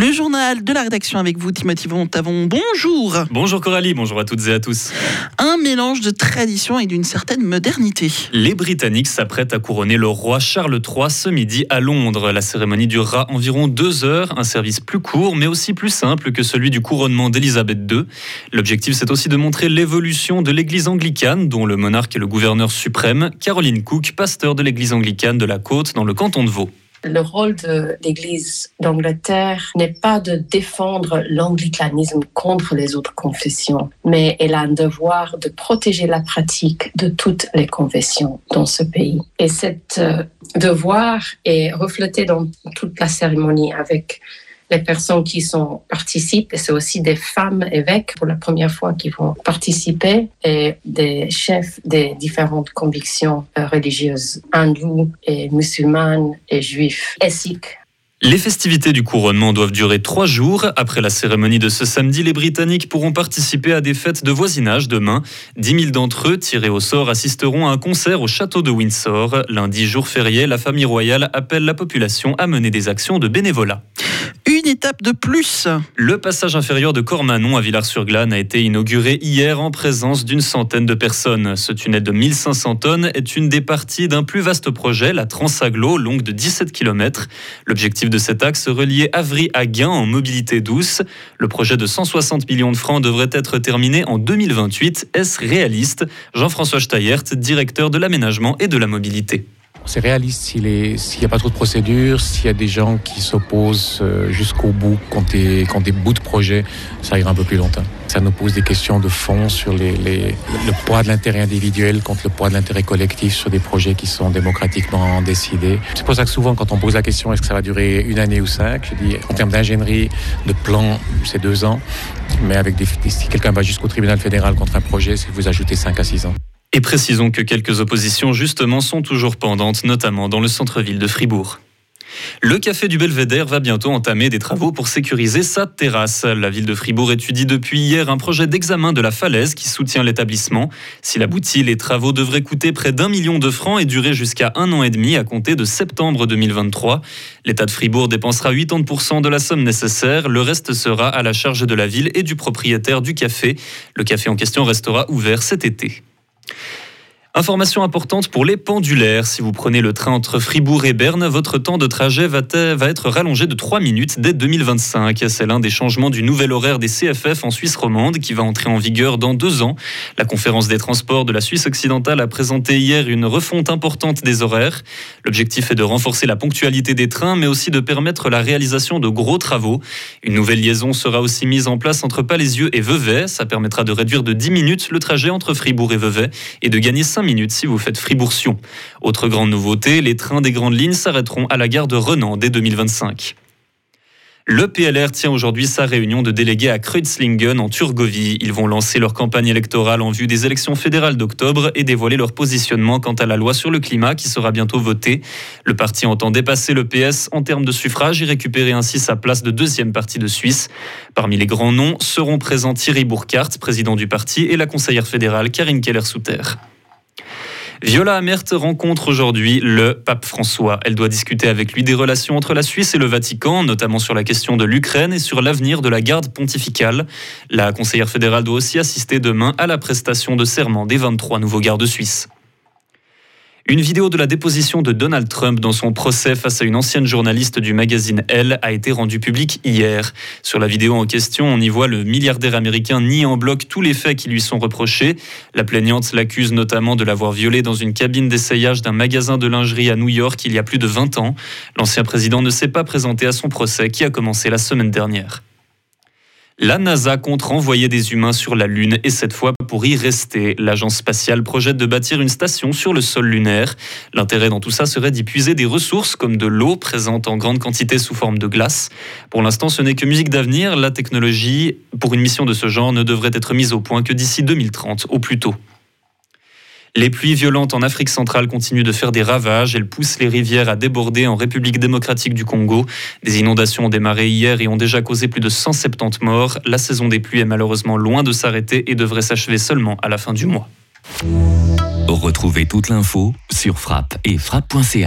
Le journal de la rédaction avec vous, Timothy Montavon. Bonjour. Bonjour Coralie, bonjour à toutes et à tous. Un mélange de tradition et d'une certaine modernité. Les Britanniques s'apprêtent à couronner le roi Charles III ce midi à Londres. La cérémonie durera environ deux heures, un service plus court mais aussi plus simple que celui du couronnement d'Élisabeth II. L'objectif c'est aussi de montrer l'évolution de l'église anglicane dont le monarque est le gouverneur suprême, Caroline Cook, pasteur de l'église anglicane de la Côte dans le canton de Vaud. Le rôle de l'Église d'Angleterre n'est pas de défendre l'anglicanisme contre les autres confessions, mais elle a un devoir de protéger la pratique de toutes les confessions dans ce pays. Et cet euh, devoir est reflété dans toute la cérémonie avec les personnes qui sont participent, et c'est aussi des femmes évêques pour la première fois qui vont participer, et des chefs des différentes convictions euh, religieuses, hindoues et musulmanes et juifs et sikhs. Les festivités du couronnement doivent durer trois jours. Après la cérémonie de ce samedi, les Britanniques pourront participer à des fêtes de voisinage demain. 10 000 d'entre eux, tirés au sort, assisteront à un concert au château de Windsor. Lundi, jour férié, la famille royale appelle la population à mener des actions de bénévolat une étape de plus. Le passage inférieur de Cormanon à Villars-sur-Glane a été inauguré hier en présence d'une centaine de personnes. Ce tunnel de 1500 tonnes est une des parties d'un plus vaste projet, la Transaglo, longue de 17 km. L'objectif de cet axe, relier Avry à Gain en mobilité douce. Le projet de 160 millions de francs devrait être terminé en 2028. Est-ce réaliste? Jean-François Steyert, directeur de l'aménagement et de la mobilité. C'est réaliste s'il n'y a pas trop de procédures, s'il y a des gens qui s'opposent euh, jusqu'au bout, quand des, quand des bouts de projet, ça ira un peu plus longtemps. Ça nous pose des questions de fond sur les, le poids de l'intérêt individuel contre le poids de l'intérêt collectif sur des projets qui sont démocratiquement décidés. C'est pour ça que souvent, quand on pose la question est-ce que ça va durer une année ou cinq, je dis en termes d'ingénierie, de plan, c'est deux ans. Mais avec des, si quelqu'un va jusqu'au tribunal fédéral contre un projet, c'est que vous ajoutez cinq à six ans. Et précisons que quelques oppositions justement sont toujours pendantes, notamment dans le centre-ville de Fribourg. Le café du Belvédère va bientôt entamer des travaux pour sécuriser sa terrasse. La ville de Fribourg étudie depuis hier un projet d'examen de la falaise qui soutient l'établissement. S'il aboutit, les travaux devraient coûter près d'un million de francs et durer jusqu'à un an et demi à compter de septembre 2023. L'État de Fribourg dépensera 80% de la somme nécessaire. Le reste sera à la charge de la ville et du propriétaire du café. Le café en question restera ouvert cet été. Information importante pour les pendulaires. Si vous prenez le train entre Fribourg et Berne, votre temps de trajet va, être rallongé de 3 minutes dès 2025. C'est l'un des changements du nouvel horaire des CFF en Suisse romande qui va entrer en vigueur dans deux ans. La conférence des transports de la Suisse occidentale a présenté hier une refonte importante des horaires. L'objectif est de renforcer la ponctualité des trains, mais aussi de permettre la réalisation de gros travaux. Une nouvelle liaison sera aussi mise en place entre Palaisieux et Vevey. Ça permettra de réduire de 10 minutes le trajet entre Fribourg et Vevey et de gagner 5 minutes si vous faites Fribourg-Sion. Autre grande nouveauté, les trains des grandes lignes s'arrêteront à la gare de Renan dès 2025. Le PLR tient aujourd'hui sa réunion de délégués à Kreuzlingen en Turgovie. Ils vont lancer leur campagne électorale en vue des élections fédérales d'octobre et dévoiler leur positionnement quant à la loi sur le climat qui sera bientôt votée. Le parti entend dépasser le PS en termes de suffrage et récupérer ainsi sa place de deuxième parti de Suisse. Parmi les grands noms seront présents Thierry Burkhardt, président du parti, et la conseillère fédérale Karine Keller-Souter. Viola Amert rencontre aujourd'hui le pape François. Elle doit discuter avec lui des relations entre la Suisse et le Vatican, notamment sur la question de l'Ukraine et sur l'avenir de la garde pontificale. La conseillère fédérale doit aussi assister demain à la prestation de serment des 23 nouveaux gardes suisses. Une vidéo de la déposition de Donald Trump dans son procès face à une ancienne journaliste du magazine Elle a été rendue publique hier. Sur la vidéo en question, on y voit le milliardaire américain nier en bloc tous les faits qui lui sont reprochés. La plaignante l'accuse notamment de l'avoir violée dans une cabine d'essayage d'un magasin de lingerie à New York il y a plus de 20 ans. L'ancien président ne s'est pas présenté à son procès qui a commencé la semaine dernière. La NASA compte renvoyer des humains sur la Lune et cette fois pour y rester. L'agence spatiale projette de bâtir une station sur le sol lunaire. L'intérêt dans tout ça serait d'y puiser des ressources comme de l'eau présente en grande quantité sous forme de glace. Pour l'instant, ce n'est que musique d'avenir. La technologie pour une mission de ce genre ne devrait être mise au point que d'ici 2030 au plus tôt. Les pluies violentes en Afrique centrale continuent de faire des ravages. Elles poussent les rivières à déborder en République démocratique du Congo. Des inondations ont démarré hier et ont déjà causé plus de 170 morts. La saison des pluies est malheureusement loin de s'arrêter et devrait s'achever seulement à la fin du mois. Retrouvez toute l'info sur frappe et frappe.ca.